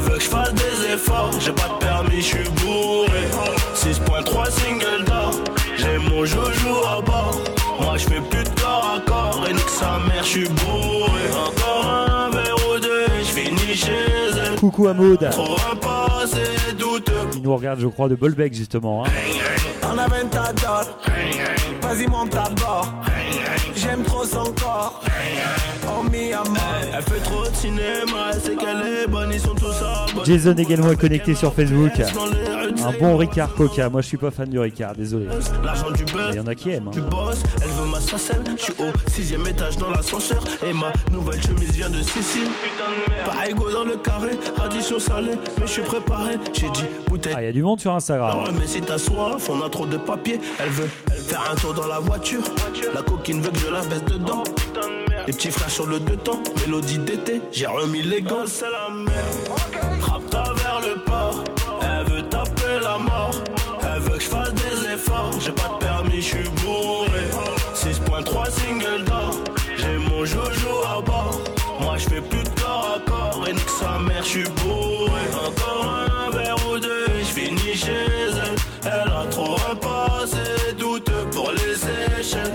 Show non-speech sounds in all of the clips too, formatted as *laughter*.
Elle veut que je fasse des efforts, j'ai pas de permis, je suis bourré. 6.3 single d'or, j'ai mon joujou à bord. Moi je fais plus de corps à corps, et nique sa mère, je suis bourré. Encore un verre ou deux, je finis chez elle. Coucou à Maud. Trop un passé douteux. Il nous regarde, je crois, de Bolbec justement. hein. On a 20 ta dot, vas-y monte à bord. J'aime trop son corps, oh mi amor. Elle fait trop de cinéma, elle sait qu'elle est bonne, ils sont. Jason également est connecté sur Facebook. Un bon Ricard Coca. Moi, je suis pas fan du Ricard, désolé. L'argent du buzz, Il y en a qui aiment. tu hein. bosses, elle veut ma sacelle. Je suis au sixième étage dans l'ascenseur. Et ma nouvelle chemise vient de Sicile. Pas égaux dans le carré, addition salée. Mais je suis préparé, j'ai dit bouteille. Ah, il y a du monde sur Instagram. Mais si t'as soif, on a trop de papier. Elle veut faire un tour dans la voiture. La coquine veut que je la baisse dedans. Les petits frères sur le deux temps, mélodie d'été, j'ai remis les gants. C'est la merde. Rapta vers le port, elle veut taper la mort. Elle veut que je fasse des efforts, j'ai pas de permis, je suis bourré. 6.3 single d'or, j'ai mon joujou à bord. Moi je fais plus de corps à corps, et nique sa mère, je suis bourré. Encore un verre ou deux, je finis chez elle. Elle a trop un passé douteux pour les échelles.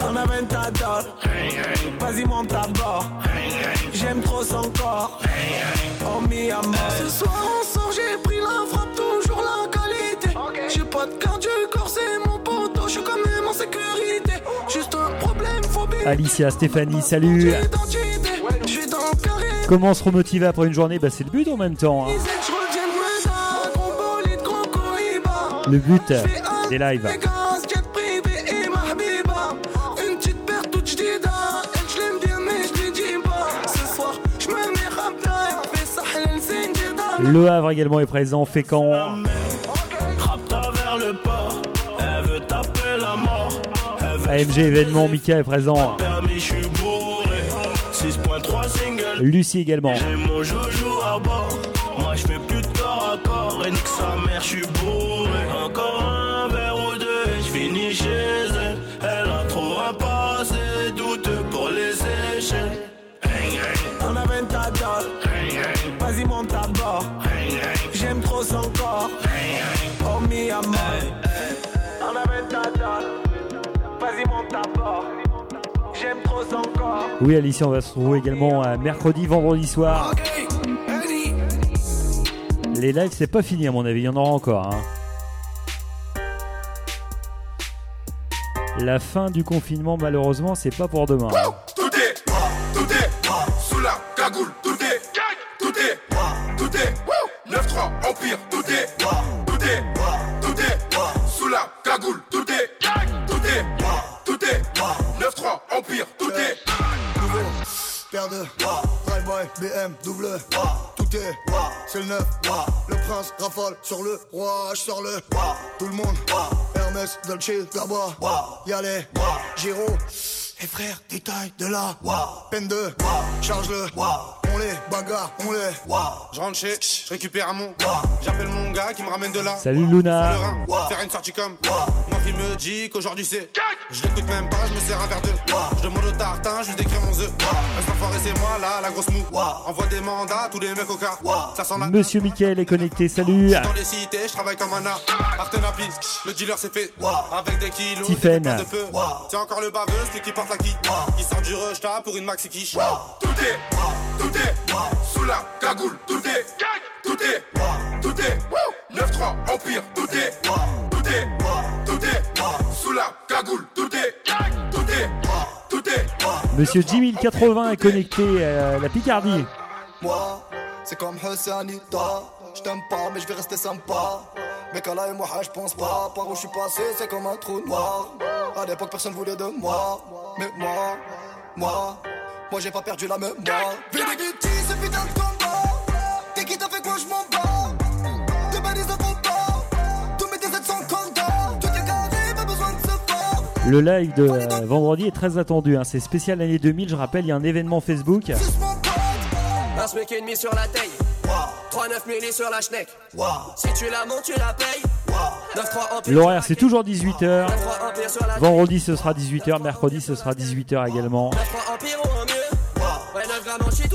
On a 20 ta dot, vas-y monte à bord. J'aime trop son corps, suis quand même en sécurité. Juste un problème, bien Alicia, Stéphanie, salut. le Comment se remotiver après une journée? Bah, c'est le but en même temps. hein. Le but des lives. Vegas, jet privé et ma habiba. AMG événement. Mika est présent. permis, je suis bourré. 6.3 single. Lucie également. Oui, Alicia, on va se retrouver également euh, mercredi, vendredi soir. Les lives, c'est pas fini à mon avis. Il y en aura encore. hein. La fin du confinement, malheureusement, c'est pas pour demain. hein. Paire de Drive-by, BM, double. Tout est, c'est le neuf. Le prince rafale sur le roi Je sors le, tout le monde. Hermès, Dolce, Gabbana Y'a les, Giro. Et frère, détail de la Peine de, charge-le On les bagarre, on les Je rentre chez, je récupère un mon, j'appelle mon gars qui me ramène de là. Salut Luna. Rein, faire une sortie comme. Mon fils me dit qu'aujourd'hui c'est Je l'écoute même pas, je me sers un verre de. Je demande au tartin, je lui décris mon œuf Reste enfoiré c'est moi là, la grosse mou Envoie des mandats, tous les mecs au cas. Ça sent la Monsieur Mickaël est connecté. Salut. Dans les cités, je travaille comme un art. Artenapis, le dealer c'est fait Avec des kilos, des de peu C'est encore le baveux, celui qui porte la qui Qui sort du rush là pour une maxi quiche. Tout est, tout est, sous la cagoule, tout est, tout est, tout est, 9-3, Empire, tout est, tout est, tout est, sous la cagoule, tout est, tout est, tout est, Monsieur Jimmy 80 est connecté à la Picardie. Moi, c'est comme Hussanita Je t'aime pas mais je vais rester sympa. Mais là et moi je pense pas. Par où je suis passé c'est comme un trou noir. À l'époque personne voulait de moi. Mais moi, moi Moi j'ai pas perdu la mémoire Vénéguiti ce putain de combat T'es qui t'as fait quoi je m'en bats Deux balises de combat Tous mes DZ sont cordons Tout est carré pas besoin de se voir Le live de euh, vendredi est très attendu. hein. C'est spécial l'année 2000. Je rappelle, il y a un événement Facebook. Un SMIC et demi sur la taille. 3-9 milli sur la schneck. Si tu la montes, tu la payes. 9-3 empire. L'horaire, c'est toujours 18h. 9-3 empire sur la Vendredi, ce sera 18h. Mercredi, ce sera 18h également je suis.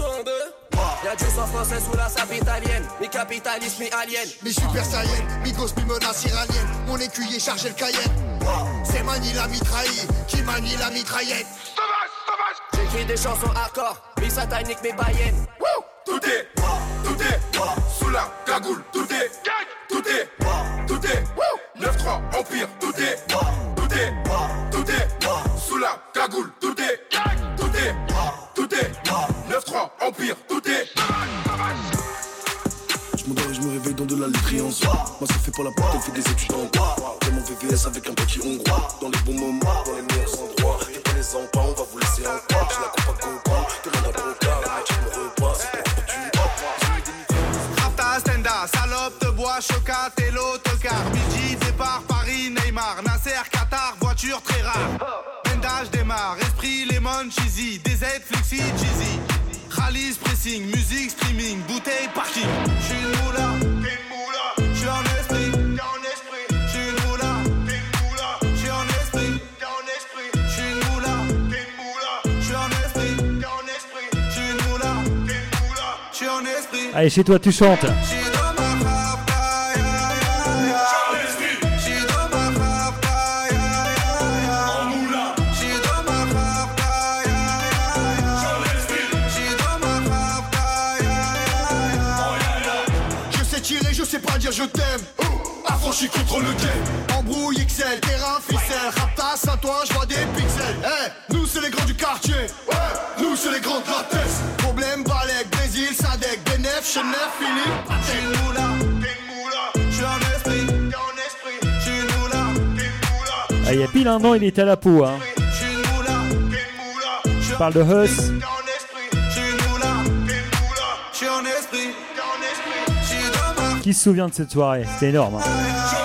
Ah. Y'a du sang français sous la sape italienne, mi capitaliste, mi alien. Mi super saïenne, mi gosse, mi menace iranienne. Mon écuyer chargé le cayenne. Ah. C'est Mani la mitraille qui manie la mitraillette? J'écris des chansons hardcore, mi satanique, mi païenne. Tout est, tout est, ah. sous chez toi tu chantes. Ah, il y a pile un an, il était à la peau. Hein. Je parle de Huss. Qui se souvient de cette soirée? C'était énorme. Hein.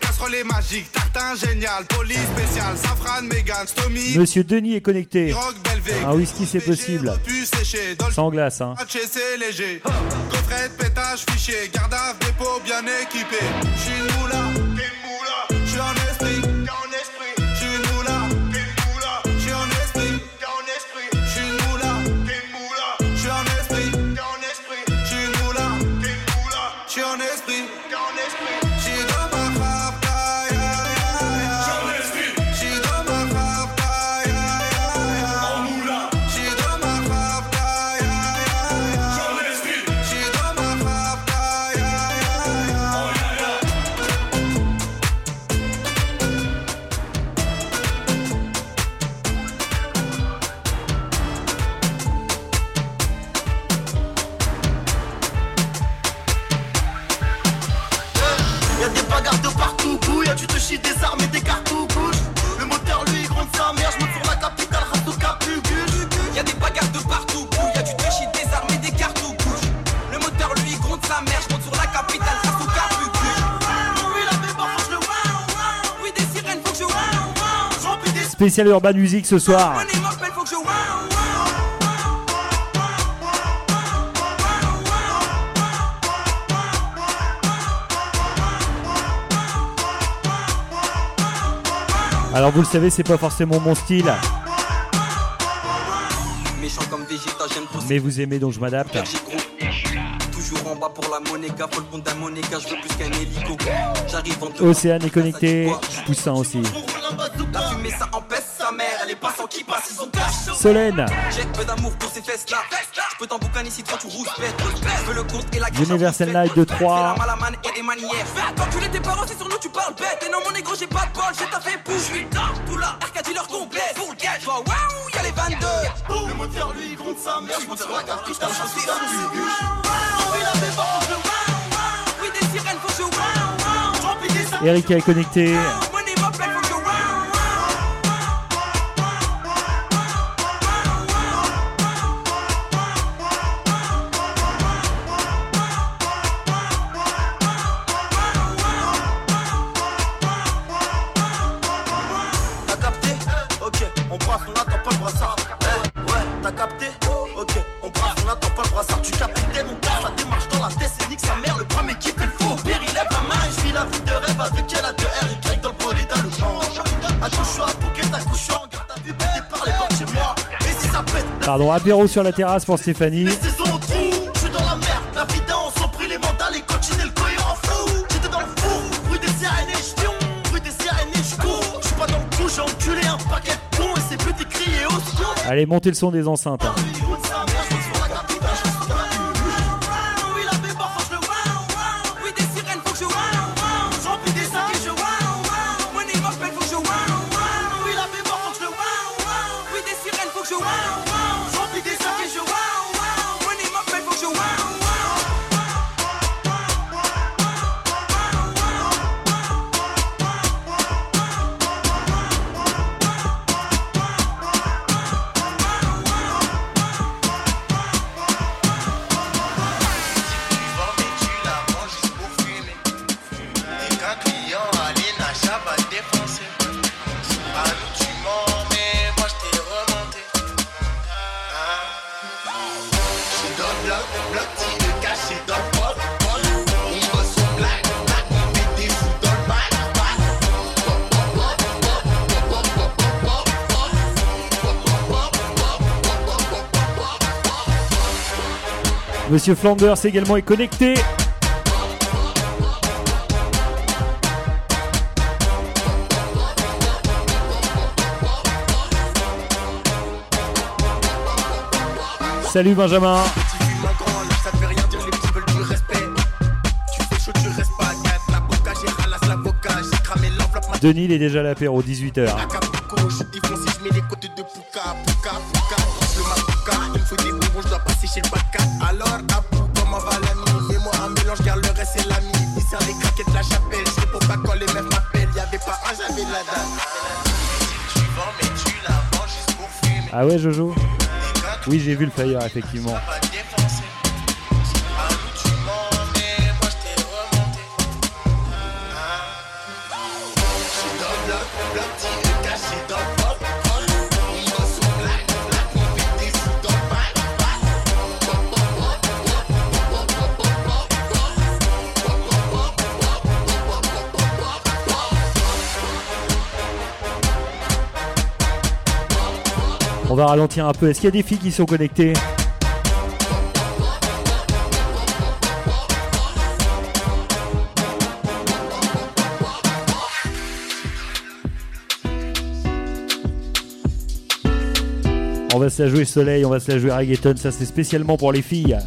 la casserole est magique, tartin génial, police spéciale, safran, mégane, stomy. Monsieur Denis est connecté. Un whisky c'est possible. Sans glace, hein. c'est léger. Coffret, pétage, fichier, garde dépôt bien équipé. Je suis. spécial Urban Music ce soir. Alors vous le savez, c'est pas forcément mon style. Mais vous aimez donc je m'adapte. Océane est connecté, je pousse ça aussi les passants qui passent, ils ont cash. Solène. J'ai peu d'amour pour ces fesses là. Je peux t'emboucaner si toi tu rouges bête. Je veux le compte et la gueule. Universal Night de 3. C'est la malamane et des manières. Quand tu l'es tes parents, c'est sur nous tu parles bête. Et non, mon négro, j'ai pas de bol, j'ai ta fait bouche. Je suis dans tout là. Arcadie leur complète. Pour le gage, waouh, y'a les 22. Le moteur lui, il compte sa mère. Je monte sur la carte, je suis dans le bûche. Oui, des sirènes, faut que je waouh. Eric est connecté. pardon, apéro sur la terrasse pour Stéphanie. Allez, montez le son des enceintes. Hein. Monsieur Flanders également est connecté. Salut Benjamin. Denis, il est déjà à l'apéro, 18h. Ah ouais, Jojo Oui, j'ai vu le flyer, effectivement. On va ralentir un peu. Est-ce qu'il y a des filles qui sont connectées On va se la jouer soleil, on va se la jouer reggaeton, ça c'est spécialement pour les filles.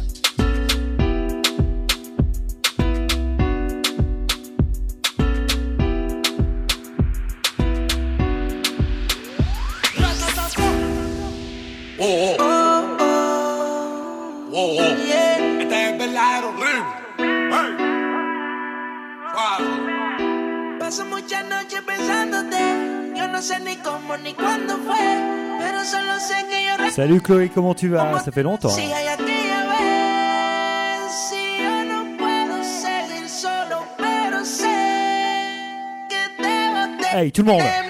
Chloé, comment tu vas Ça fait longtemps. Hey, tout le monde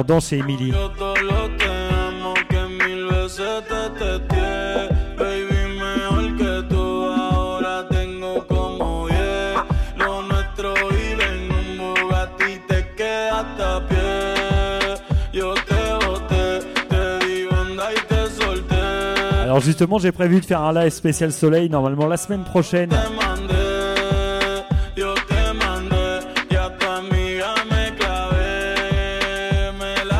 On danse. Alors justement, j'ai prévu de faire un live spécial soleil normalement la semaine prochaine.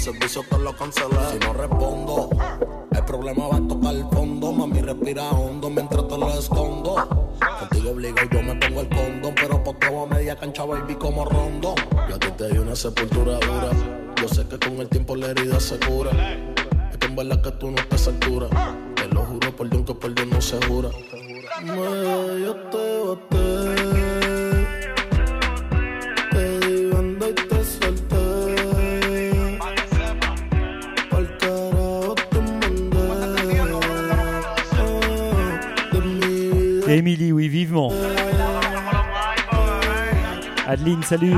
servicio te lo cancelé. Si no respondo, el problema va a tocar el fondo. Mami, respira hondo mientras te lo escondo. Contigo obligo, yo me pongo el condón. Pero posteo a media cancha, baby, como rondo. Yo a ti te di una sepultura dura. Yo sé que con el tiempo la herida se cura. Es que en verdad que tú no estás a altura. Te lo juro por Dios que por Dios no se jura. Me, yo te bate. Adeline, salut.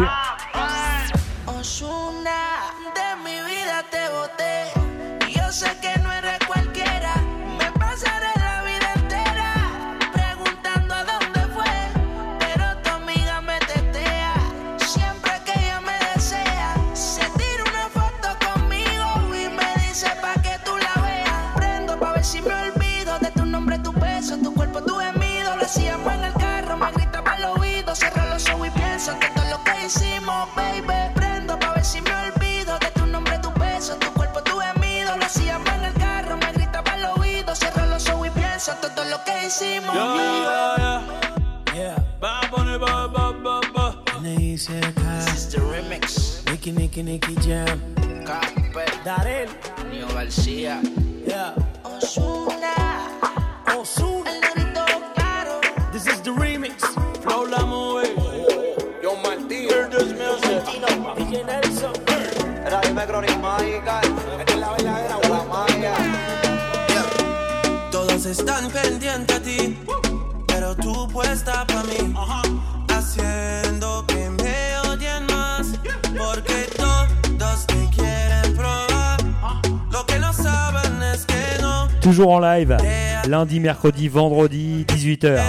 lundi, mercredi, vendredi, 18h.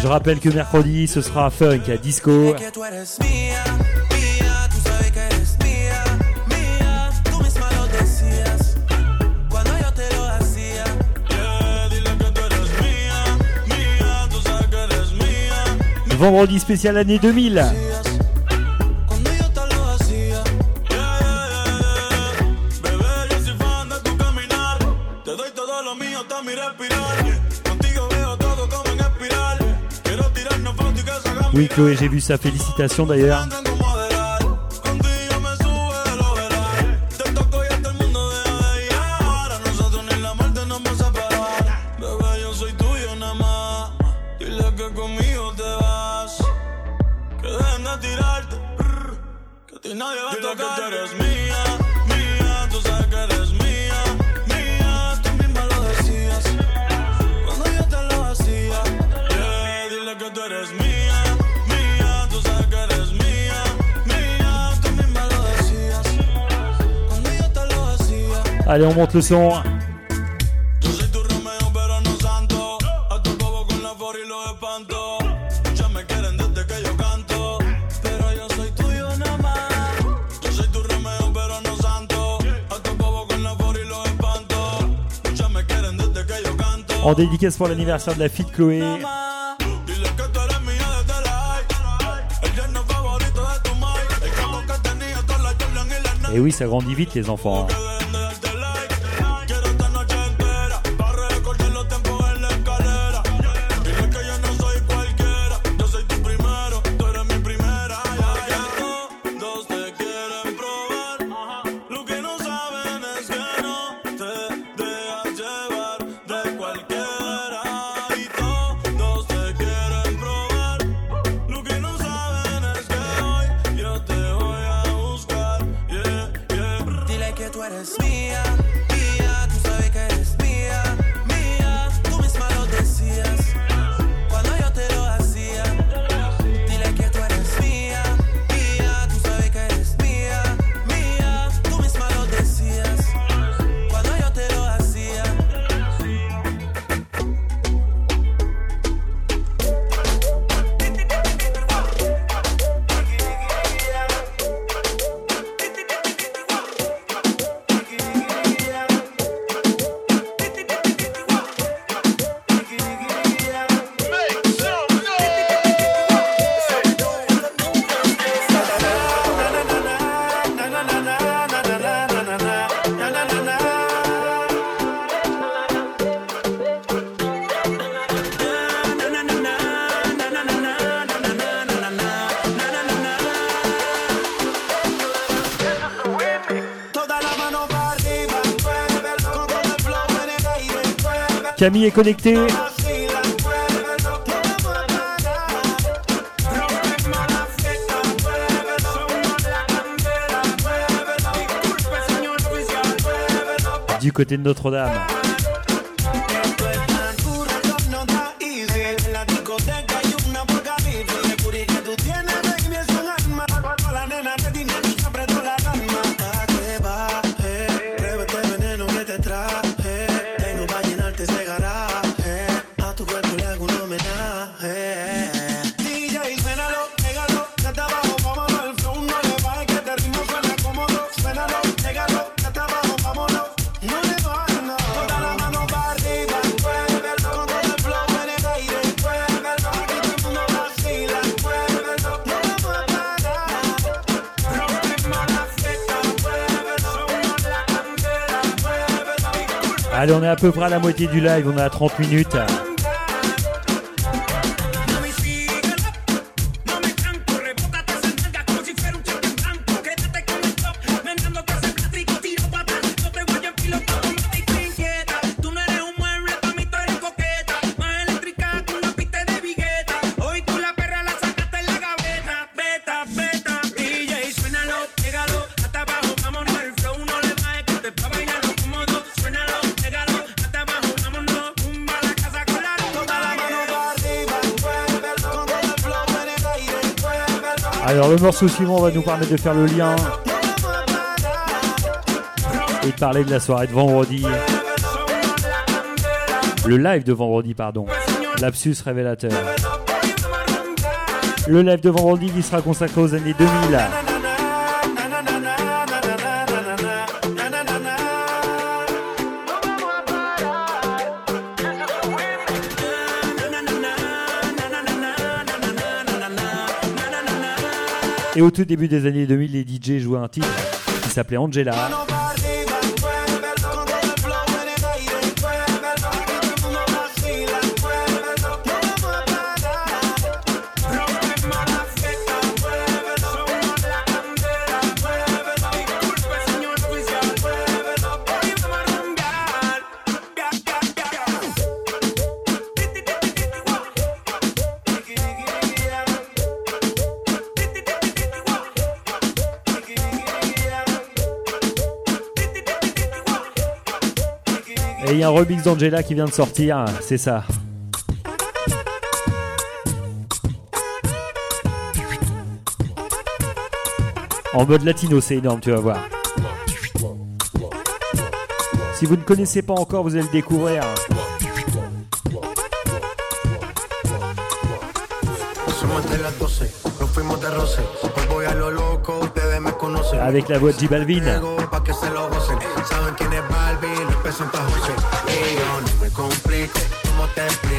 Je rappelle que mercredi, ce sera funk à disco. Vendredi spécial année 2000. Oui, Chloé, j'ai vu sa félicitation d'ailleurs. Allez, on monte le son. En dédicace pour l'anniversaire de la fille de Chloé. Et oui, ça grandit vite les enfants. Hein. Camille est connectée. Du côté de Notre-Dame. À peu près la moitié du live, on est à 30 minutes. Morceau suivant va nous permettre de faire le lien et de parler de la soirée de vendredi. Le live de vendredi, pardon. Lapsus révélateur. Le live de vendredi qui sera consacré aux années 2000. Et au tout début des années 2000, les DJ jouaient un titre qui s'appelait Angela. Il y a un remix d'Angela qui vient de sortir, c'est ça. En mode latino, c'est énorme, tu vas voir. Si vous ne connaissez pas encore, vous allez le découvrir. Somos de las 12, nos fuimos de roce. Hoy voy a lo loco, ustedes me conocen. Avec la voix de J Balvin. Llego pa' que se lo gocen. Saben quién es Balvin, representa a José. Y yo no me complico, ¿cómo te explico?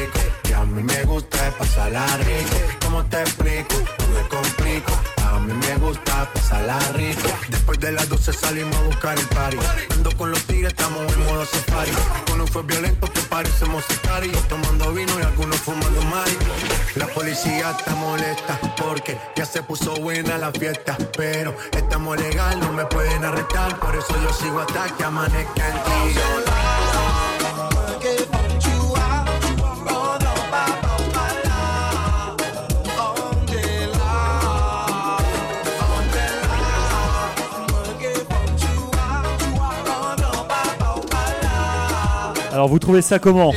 A mí me gusta pasarla rico. ¿Cómo te explico? No me complico. A mí me gusta pasarla rico. Después de las 12 salimos a buscar el party. Ando con los tigres, estamos en modo safari. Uno fue violento que parecemos sicari. Tomando vino y algunos fumando mari. La policía está molesta porque ya se puso buena la fiesta. Pero estamos legal, no me pueden arrestar. Por eso yo sigo hasta que amanezca el día. Alors vous trouvez ça comment.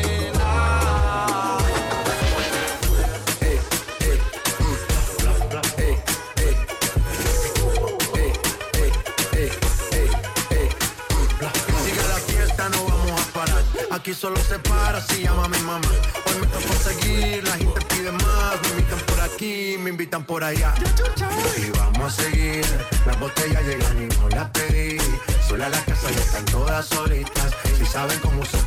Aquí solo se para si llama mi mamá. Hoy me toca seguir, la gente pide más. Me invitan por aquí, me invitan por allá. Y vamos a seguir. Las botellas llegan y no las pedí. Sola la casa ya están todas solitas. Si saben cómo uso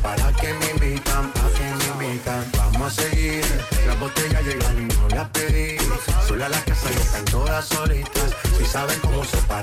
saben cómo uso para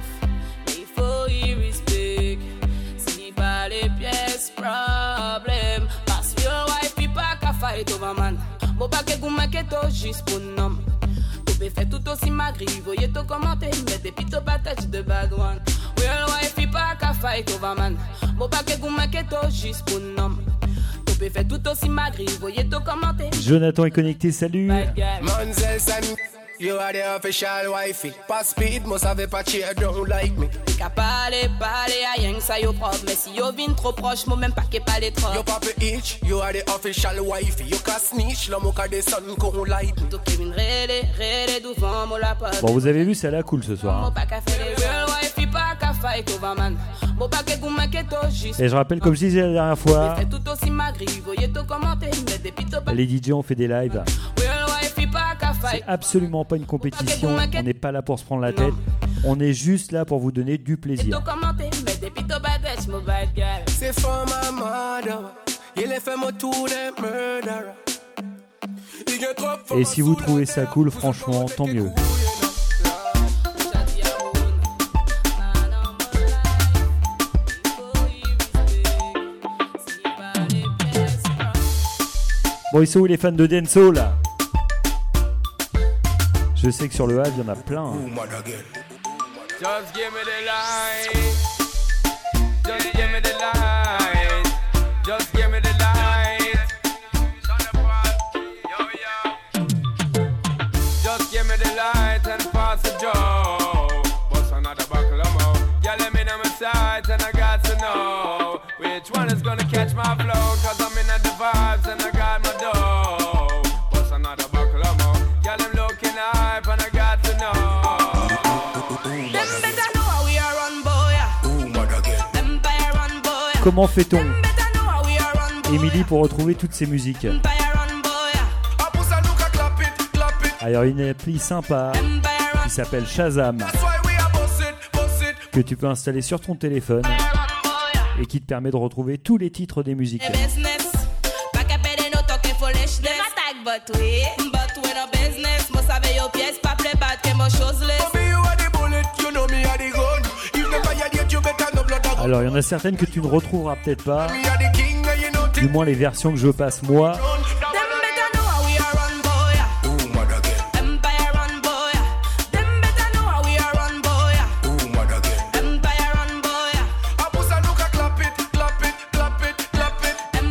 pas les pièces Problem Parce que your wife il pas qu'à fight over man Mo pa ke goumen ke to jis pou nom. To pe fe tout aussi magri Voye to komante Mais depi to batech de bad one Real wife il pas qu'à fight over man Mo pa ke goumen ke to jis pou nom. To pe fe tout aussi magri Voye to komante Jonathan est connecté, salut. You are the official wifey. Pas speed, moi savais pas cheer, don't like me. Yo prod Mais si yo vin trop proche, mo même pas ke pale trop Yo papa itch, you are the official wifey. You can snitch, light. Vin la Bon, vous avez vu, c'est la cool ce soir. Hein. Et je rappelle, comme je disais la dernière fois, les DJ ont fait des lives. C'est absolument pas une compétition. On n'est pas là pour se prendre la tête. On est juste là pour vous donner du To plaisir. C'est for my mother. Il fait des Et si vous trouvez ça cool, franchement, tant mieux. pièces Bon, ils sont où les fans de Denso là? Je sais que sur le Havre, il y en a plein. hein. Just give me the light. Just give me the light. Just give Comment fait-on, Émilie, pour retrouver toutes ces musiques. Alors, il y a une appli sympa qui s'appelle Shazam que tu peux installer sur ton téléphone et qui te permet de retrouver tous les titres des musiques. Alors, il y en a certaines que tu ne retrouveras peut-être pas, du moins les versions que je passe moi.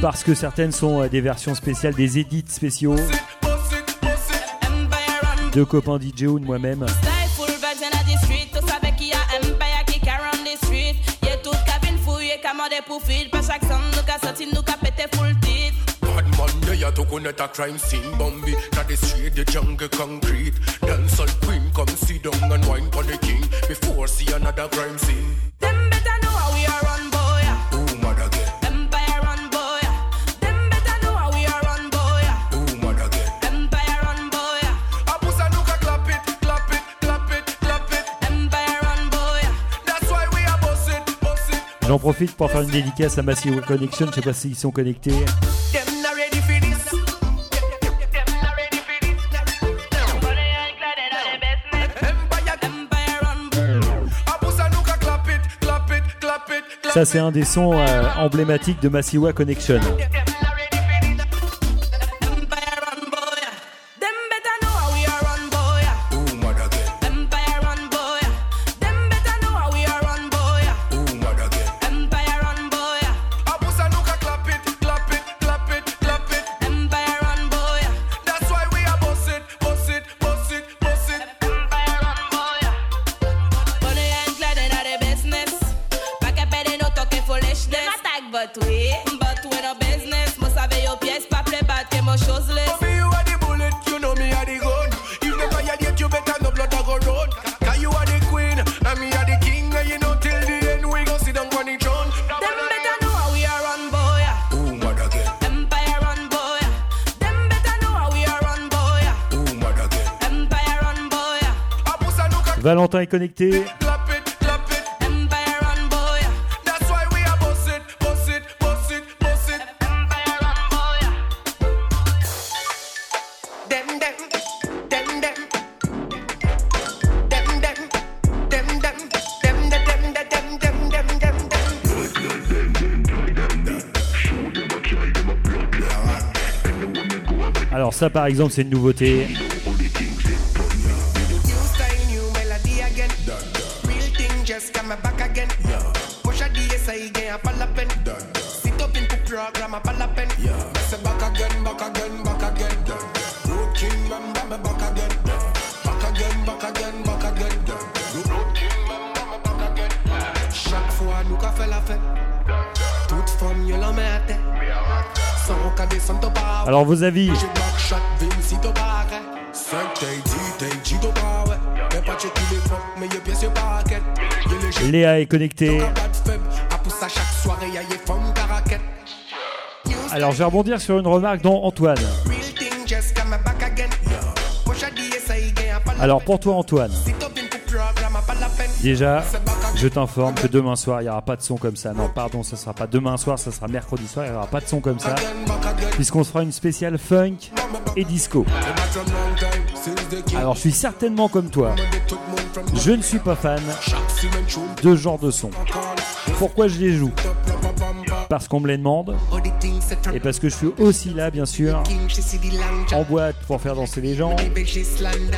Parce que certaines sont euh, des versions spéciales, des edits spéciaux de copains DJ ou de moi-même. Qu'a sorti, nous qu'a pété full titre Bad man, they are to connect a crime scene Bambi, not the street, the jungle concrete. Dancehall queen, come sit down and wine for the king Before see another crime scene J'en profite pour faire une dédicace à Massive Connection, je sais pas s'ils sont connectés. Ça, c'est un des sons euh, emblématiques de Massiwa Connection. Dem dem dem. Alors ça par exemple c'est une nouveauté. Chaque soirée, y'a y'a femme caraquette. Alors je vais rebondir sur une remarque dont Antoine. Alors pour toi Antoine, déjà je t'informe que demain soir il n'y aura pas de son comme ça. Non pardon, ça sera pas demain soir, ça sera mercredi soir, il n'y aura pas de son comme ça. Puisqu'on se fera une spéciale funk et disco. Alors je suis certainement comme toi. Je ne suis pas fan de ce genre de son. Pourquoi je les joue? Parce qu'on me les demande et parce que je suis aussi là bien sûr en boîte pour faire danser les gens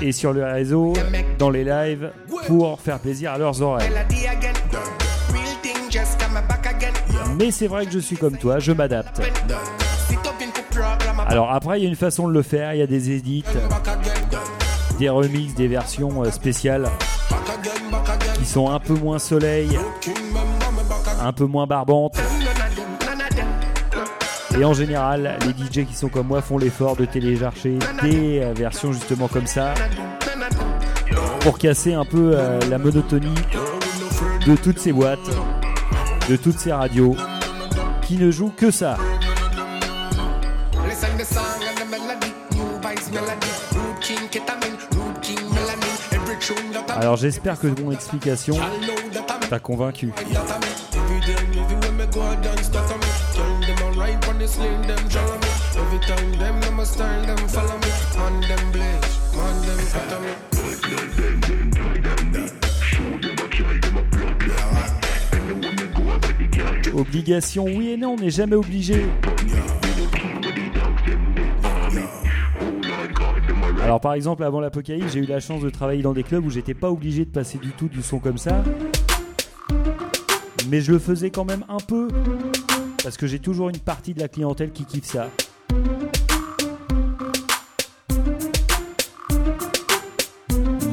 et sur le réseau, dans les lives pour faire plaisir à leurs oreilles. Mais c'est vrai que je suis comme toi, je m'adapte. Alors après, il y a une façon de le faire, il y a des édits, des remixes, des versions euh, spéciales qui sont un peu moins soleil, un peu moins barbantes. Et en général, les DJ qui sont comme moi font l'effort de télécharger des euh, versions justement comme ça pour casser un peu euh, la monotonie de toutes ces boîtes, de toutes ces radios qui ne jouent que ça. Alors j'espère que mon explication t'a convaincu. Obligation, oui et non, on n'est jamais obligé. Alors par exemple, avant l'apocalypse, j'ai eu la chance de travailler dans des clubs où j'étais pas obligé de passer du tout du son comme ça. Mais je le faisais quand même un peu. Parce que j'ai toujours une partie de la clientèle qui kiffe ça.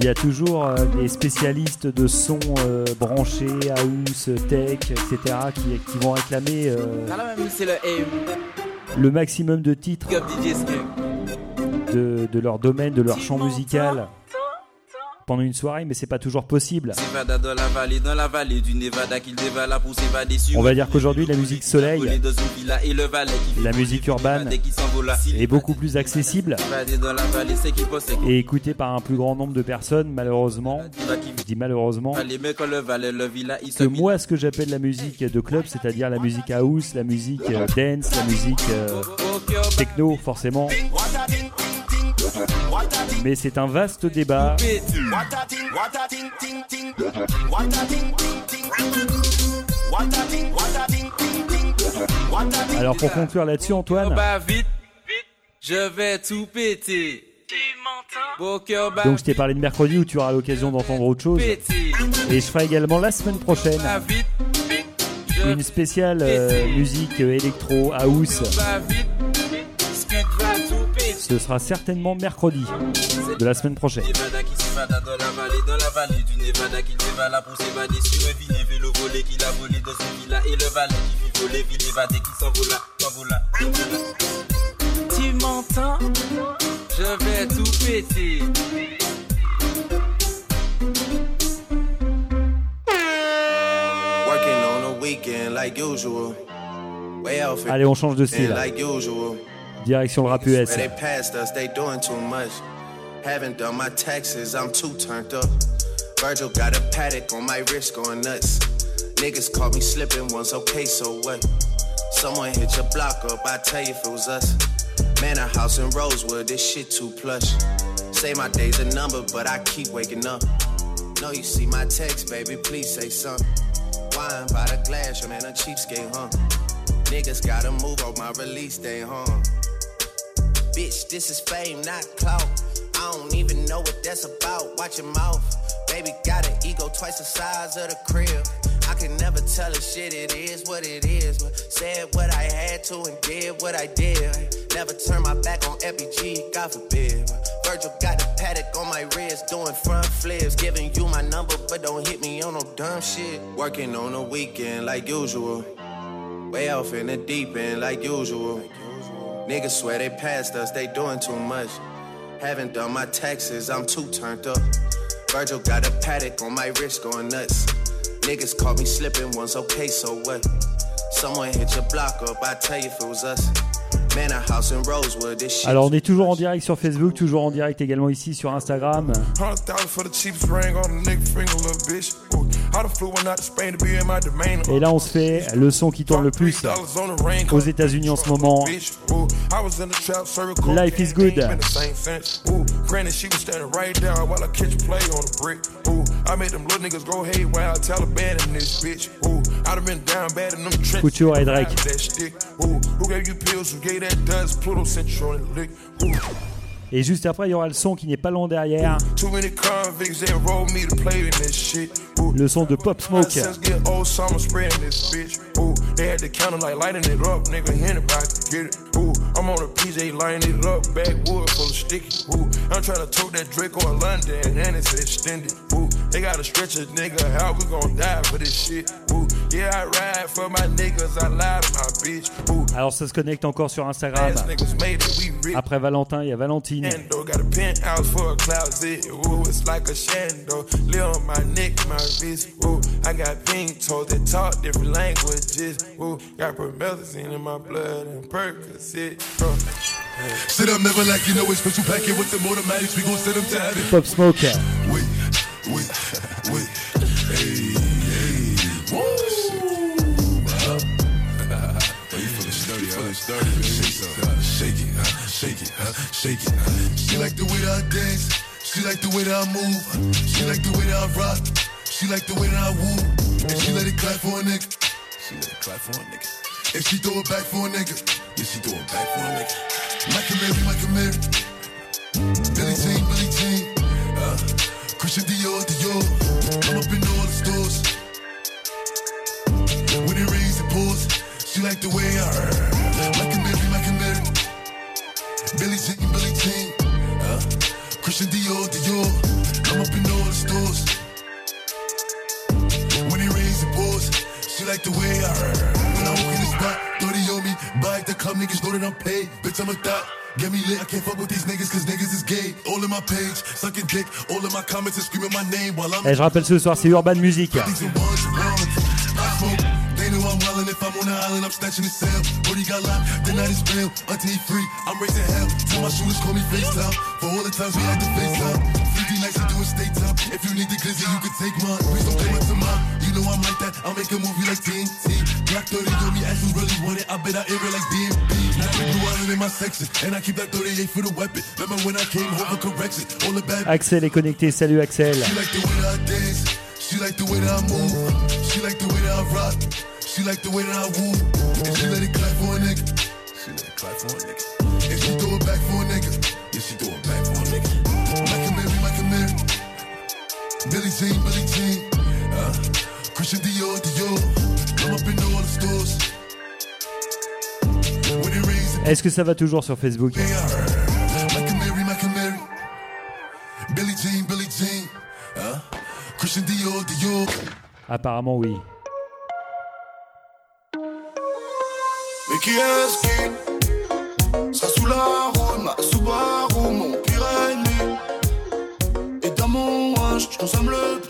Il y a toujours euh, des spécialistes de son euh, branchés, house, tech, etc. qui, qui vont réclamer euh, le maximum de titres de leur domaine, de leur champ musical pendant une soirée, mais c'est pas toujours possible. On va dire qu'aujourd'hui, la musique soleil, la musique urbaine est beaucoup plus accessible et écoutée par un plus grand nombre de personnes, malheureusement. Je dis malheureusement. Que moi ce que j'appelle la musique de club, c'est-à-dire la musique house, la musique euh, dance, la musique euh, techno forcément. Mais c'est un vaste débat. Alors pour conclure là-dessus Antoine, Bah vite, je vais tout péter. Bah donc je t'ai parlé de mercredi où tu auras l'occasion d'entendre autre chose. Et je ferai également la semaine prochaine Bah une spéciale euh, musique euh, électro house. Ce sera certainement mercredi de la semaine prochaine. Tu m'entends Je vais tout péter. Allez, on change de style. Direction le rap US. They passed us, they doing too much. Haven't done my taxes, I'm too turned up. Virgil got a paddock on my wrist going nuts. Niggas caught me slipping once, okay, so what? Someone hit your block up, I tell you if it was us. Man, a house in Rosewood, this shit too plush. Say my day's a number, but I keep waking up. No, you see my text, baby, please say something. Wine by the glass, your man a cheapskate, huh? Niggas gotta move on my release day, huh? Bitch, this is fame, not clout. I don't even know what that's about. Watch your mouth. Baby got an ego twice the size of the crib. I can never tell a shit, it is what it is. But said what I had to and did what I did. Never turn my back on FBG, God forbid. Virgil got the paddock on my wrist, doing front flips. Giving you my number, but don't hit me on no dumb shit. Working on the weekend like usual. Way off in the deep end like usual. Niggas swear they passed us, they doing too much. Haven't done my taxes, I'm too turned up. Virgil got a paddock on my wrist going nuts. Niggas caught me slipping once, okay, so what? Someone hit your block up, I tell you if it was us. Man, a house in Rosewood, this shit. Alors on est toujours en direct sur Facebook, toujours en direct également ici sur Instagram. Et là on se fait le son qui tourne le plus aux États-Unis en ce moment. Life is good. Ain't been the same since. Ooh, granted, she was standing right there while I catch a play on the brick. Ooh, I made them little niggas go haywire, Taliban in this bitch? Ooh, I done been down bad in them trenches. Couture et Drake. Et juste après, il y aura le son qui n'est pas long derrière. Le son de Pop Smoke. I'm on a PJ it up, backwood full of sticky. I'm trying to tote that Drake or London and it's extended. Ooh, they gotta stretch a nigga out, we gon' die for this shit? Ooh, yeah, I ride for my niggas, I lie to my bitch. Ooh, Alors ça se connecte encore sur Instagram. Après Valentin, il y a Valentine. Got a penthouse for a closet. Ooh, it's like a shando. Live on my neck, my wrist. Ooh, I got pink toes that talk different languages. Ooh, got promethazine in my blood and Percocet. Uh, Sit up, never like you know it's special packet with the automatics. We gon' send them to heaven. Pop Smoke. Wait, wait, wait. Hey, hey. Woo! *laughs* Huh? You feeling sturdy, feeling sturdy, baby. Shake it, shake it, shake it. huh? She like the way that I dance. She like the way that I move. She like the way that I rock. She like the way that I woo. And she let it clap for a nigga. She let it clap for a nigga. And she throw it back for a nigga. Yeah, she throw it back for a nigga. Michael Mary, Michael Mary. Billy Jean. Christian Dior, Dior. I'm up in all the stores. When it rains, it pours. She like the way I Michael Mary, Michael Mary. Billy Jean, Billy Jean. Uh, Christian Dior, Dior. I'm up in all the stores. When it rains, it pours. She like the way I When I walk in the spot, 30 on me. Buy at the club, niggas know that I'm paid. Bitch, I'm a thot. Get me lit, I can't fuck with these niggas cause niggas is gay. All in my page, sucking dick. All in my comments and screaming my name while I'm Et je rappelle ce soir, c'est Urban Music. If I'm on the island, I'm snatching his cell. Brody got locked, the night is real. Until he free, I'm raising hell. Till my shooters call me FaceTime. For all the times we had to FaceTime. 50 nights I do a state time. If you need the glizzy, you can take mine. Please don't claim it to mine. You know I'm like that. I'll make a movie like TNT. Black 30 on me, as you really want it. I bet I air it like DMB. Now island in my section. And I keep that 38 for the weapon. Remember when I came home for correction? All the bad Axel est connecté. Salut Axel. she like the way that I dance. She like the way that I move. She like the way that I rock. She like the way that I woo. And she let it clap for a nigga. She let it clap for a nigga. And she throw it back for a nigga. Yeah, she throw it back for a nigga. Michael Mary, Michael Mary. Billy Billy Jean. Christian Dior, Dior. I'm up in all the stores. Est-ce que ça va toujours sur Facebook. Apparemment oui. Mais qui est-ce qui sera sous la roue, ma Subaru, mon pire ennemi Et dans mon hanche, je consomme le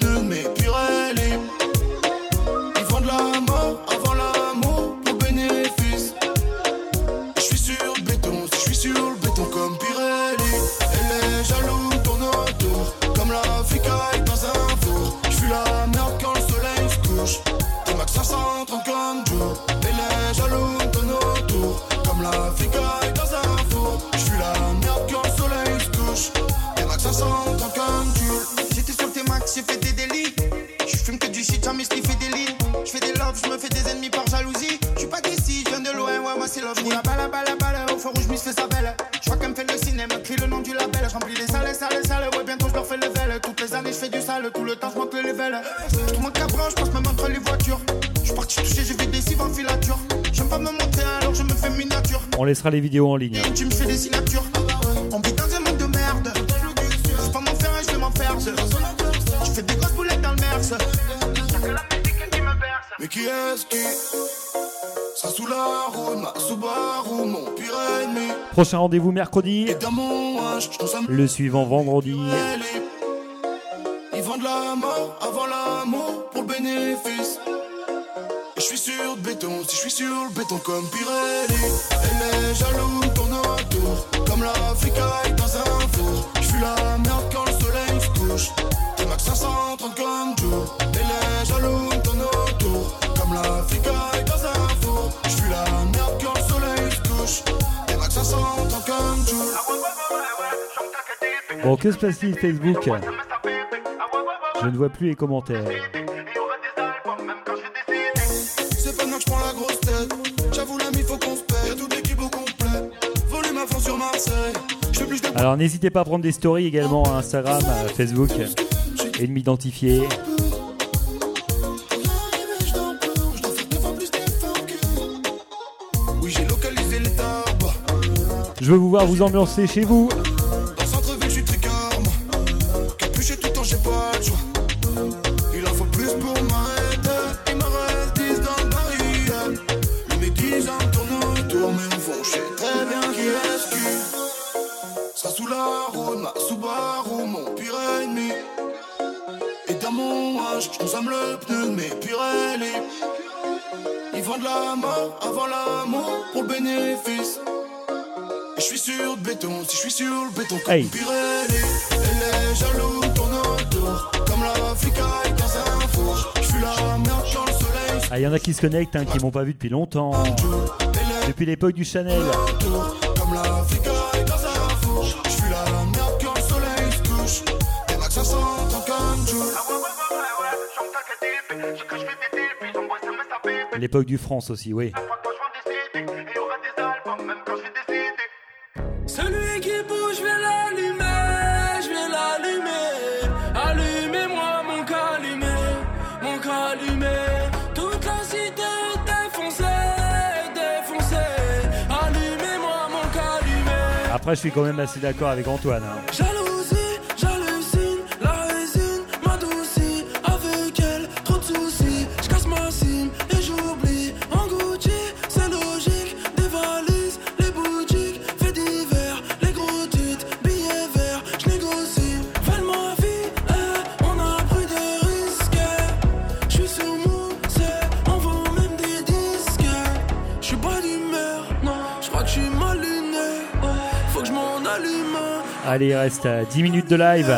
du shit, jamais je fait des lignes. Je fais des loves, je me fais des ennemis par jalousie. Je suis pas d'ici, je viens de loin, ouais, moi c'est love. la balle, balle, balle, au feu rouge, je fais sa belle. Je vois qu'elle me fait le cinéma, crie le nom du label. Je remplis les salles, salles, salles, ouais, bientôt je leur fais le level. Toutes les années, je fais du sale, tout le temps, je monte le level. Je monte cabron, je passe même entre les voitures. Je suis parti toucher, j'ai vu des cives en filature. J'aime pas me montrer, alors je me fais miniature. On laissera les vidéos en ligne. Tu me fais des signatures. On qui est-ce qui sera sous la roue ma Subaru, mon pire ennemi? Prochain rendez-vous mercredi. Et dans mon consomme Le suivant vendredi. Ils vendent la mort avant l'amour pour le bénéfice. Et je suis sur le béton, si je suis sur le béton comme Pirelli. Elle est jaloux, tourne autour. Comme l'Africa est dans un four. Je suis la merde quand le soleil se couche. T'es max 530 comme Joe. Bon, que se passe-t-il Facebook Je ne vois plus les commentaires. C'est pas moi que je prends la grosse tête. J'avoue, l'ami, faut qu'on se paie. Y'a toute l'équipe au complet. Volume à fond sur Marseille. Je fais plus de Alors n'hésitez pas à prendre des stories également à Instagram, à Facebook et de m'identifier. Je veux vous voir vous ambiancer chez vous. Ils vendent la mort avant l'amour pour le bénéfice. Je suis sur le béton, si je suis sur le béton comme Hey. Pirelli. Elle est jaloux, tourne autour. Comme l'Africa est dans un four. Je suis la merde quand le soleil Ah, il y en a qui se connectent, hein, qui m'ont pas vu depuis longtemps. Depuis l'époque du Chanel. tourne. L'époque du France aussi, oui. Celui qui bouge, je vais l'allumer, je vais l'allumer. Allumez-moi mon calumet, mon calumet. Toute la cité défoncée, défoncée. Allumez-moi mon calumet. Après, je suis quand même assez d'accord avec Antoine. hein. Allez, il reste euh, 10 minutes de live.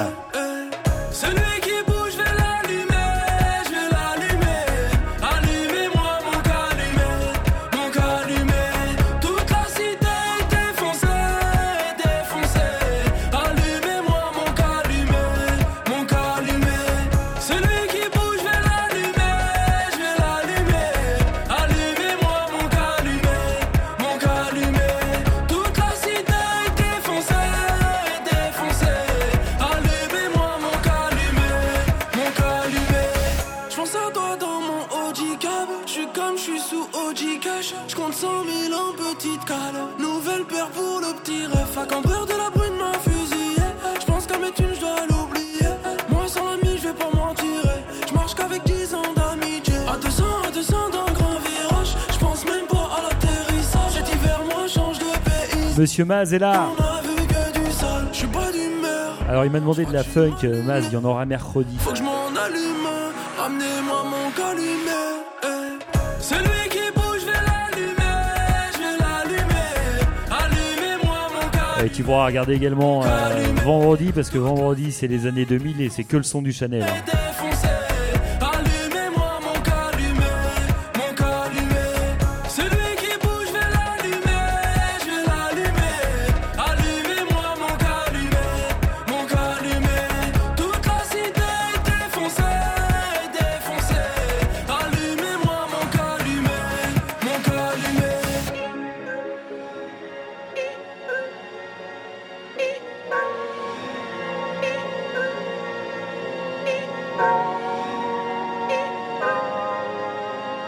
Monsieur Maz est là. Alors, il m'a demandé de la funk. euh, Maz, il y en aura mercredi. Faut que je m'en allume, ramenez-moi mon calumet. Celui qui bouge, je vais l'allumer, je vais l'allumer. Allumez-moi mon calumet. Et tu pourras regarder également euh, vendredi, parce que vendredi, c'est les années 2000 et c'est que le son du Chanel. hein.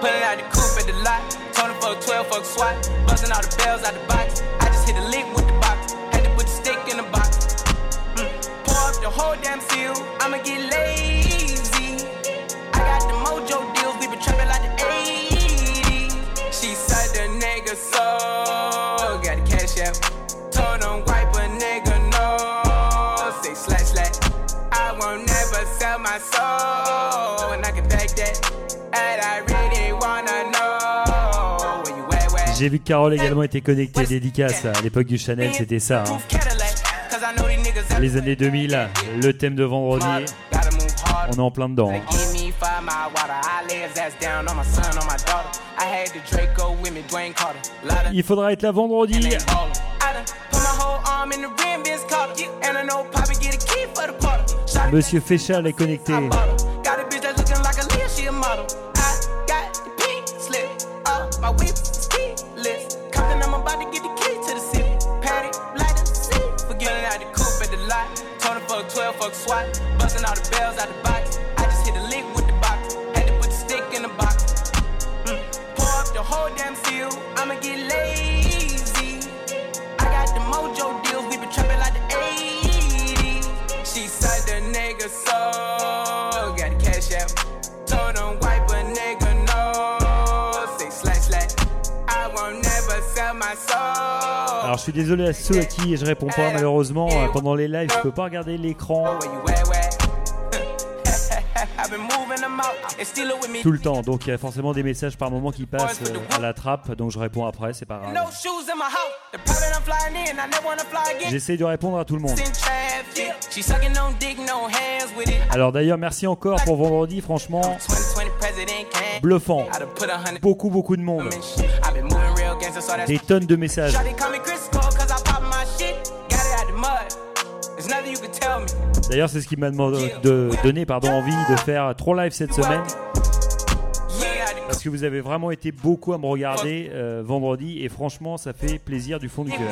Pulling out the coupe at the lot. Told for a 12, fuck SWAT. Busting all the bells out the box. I just hit a lick with the box. Had to put the stick in the box. Mm. Pour up the whole damn seal. I'ma get laid. J'ai vu que Carole également était connectée dédicace à l'époque du Chanel, c'était ça. hein. Les années 2000, le thème de vendredi, on est en plein dedans. hein. Give me five mile water. I lay his ass 乖 Alors je suis désolé à ceux à qui je réponds pas malheureusement euh, pendant les lives, je peux pas regarder l'écran *laughs* me. tout le temps, donc il y a forcément des messages par moment qui passent euh, à la trappe, donc je réponds après, c'est pas grave. J'essaie de répondre à tout le monde. Alors d'ailleurs, merci encore pour vendredi, franchement, 2020 president can. bluffant. Beaucoup, beaucoup de monde. Des tonnes de messages. D'ailleurs, c'est ce qui m'a demandé- de donné pardon, envie de faire trois lives cette semaine. Parce que vous avez vraiment été beaucoup à me regarder euh, vendredi et franchement, ça fait plaisir du fond du cœur.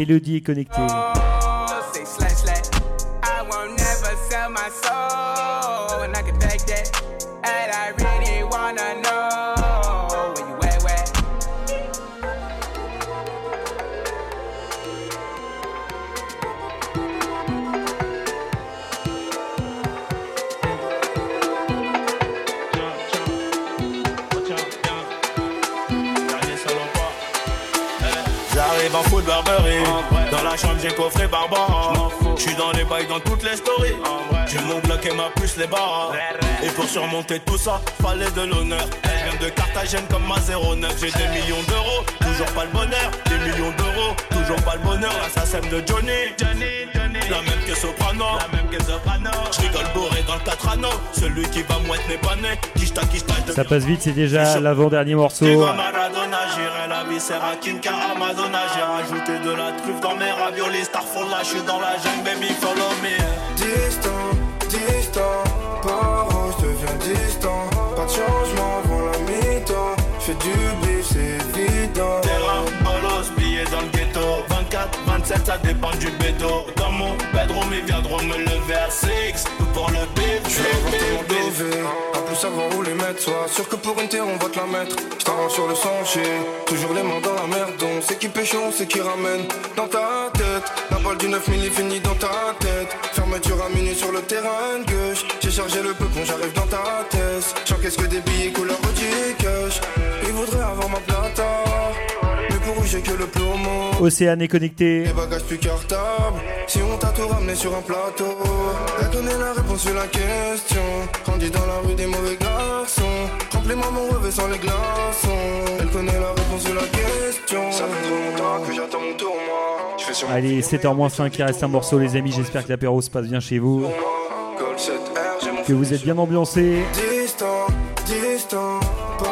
Elodie est connectée. J'ai coffré Barbara. J'suis dans les bails dans toutes les stories. J'ai mon bloc et ma puce les barres. Et pour surmonter tout ça Fallait de l'honneur. Elle vient de Carthagène comme ma 09 J'ai des millions d'euros Toujours pas le bonheur. Des millions d'euros Toujours pas le bonheur. L'assassin de Johnny. La même que Soprano. La même que Soprano. J'rigole bourré dans le 4 anneaux Celui qui va mouette n'est pas né. Kishta je Ça passe vite, c'est déjà l'avant-dernier morceau. Maradona, viscère à Kim K à Madonna J'ai rajouté de la truffe dans mes raviolis Starfall là, je suis dans la jungle, baby, follow me Distant, distant, par je deviens distant. Pas de changement avant la mi-temps. Fais du bif, c'est évident. Terrain, 24, 27, ça dépend du bédo Dans mon bedroom, ils viendront me lever à 6 Tout pour le bif, Je tellement dové, à plus savoir où les mettre. Sois sûr que pour une terre, on va te la mettre. Je sur le sentier, toujours les mains dans la merde. On sait qui pêche, on sait qui ramène. Dans ta tête, la balle du 9000 est finie dans ta tête. Fermeture à minuit sur le terrain de gauche. J'ai chargé le peupon, j'arrive dans ta tête. J'encaisse que des billets couleur cash. Ils voudraient avoir ma plata, que le plomo. Océane est connecté. Les bagages plus cartables Si on t'a tout ramené sur un plateau Elle connaît la réponse sur la question Grandi dans la rue des mauvais garçons Remplis-moi mon revêt sans les glaçons Elle connaît la réponse sur la question Ça fait trop longtemps que j'attends mon tour moi Je fais sur mon Allez, 7h-5, il reste un morceau, les amis. J'espère que l'apéro se passe bien chez vous. Goal 7R, j'ai mon Que vous êtes bien ambiancés. Distant, distant Par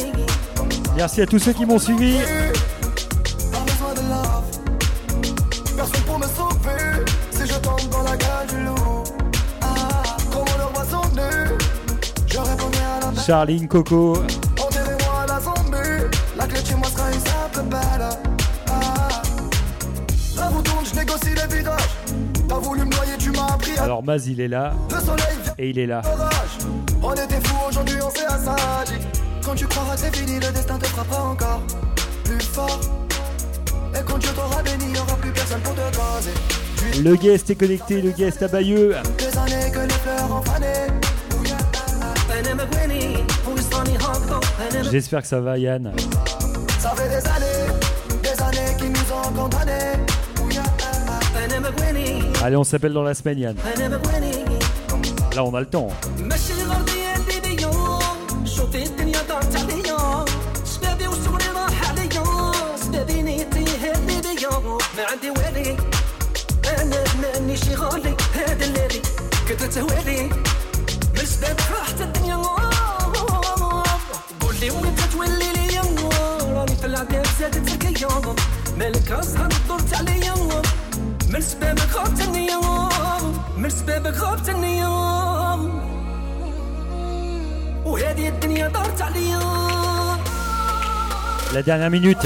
Merci à tous ceux qui m'ont suivi. Charline, Coco, alors Maz il est là Le soleil vient et il est là. On était fous, aujourd'hui on s'est. Quand tu croiras que c'est fini, le destin te frappera encore plus fort. Et quand Dieu t'aura béni, y'aura plus personne pour te caser. Le guest est connecté, le guest à Bayeux. Des années que les fleurs ont fané. J'espère que ça va Yann. Ça fait des années, des années qui nous ont condamnés. Allez, on s'appelle dans la semaine Yann. Là on a le temps. عندي والي أنا ماني شي غالي هذا الليلي كنت تهوالي من سباب راحت الدنيا قولي وين تتولي ليا راني في العذاب زادت سكيا مالك ازهر دورت عليا. من سبابك خابت النية من سبابك خابت النية وهذه الدنيا دارت عليا. La dernière minute.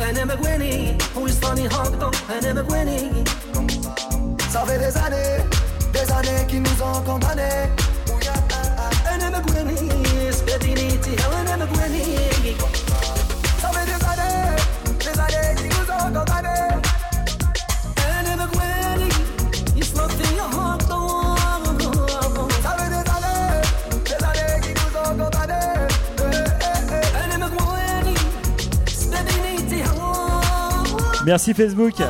انا مقواني وصلاني هاكدو انا مقواني Ça fait des années, des années qui nous ont condamnés. انا مقواني سبابي نيتي انا مقواني Merci Facebook.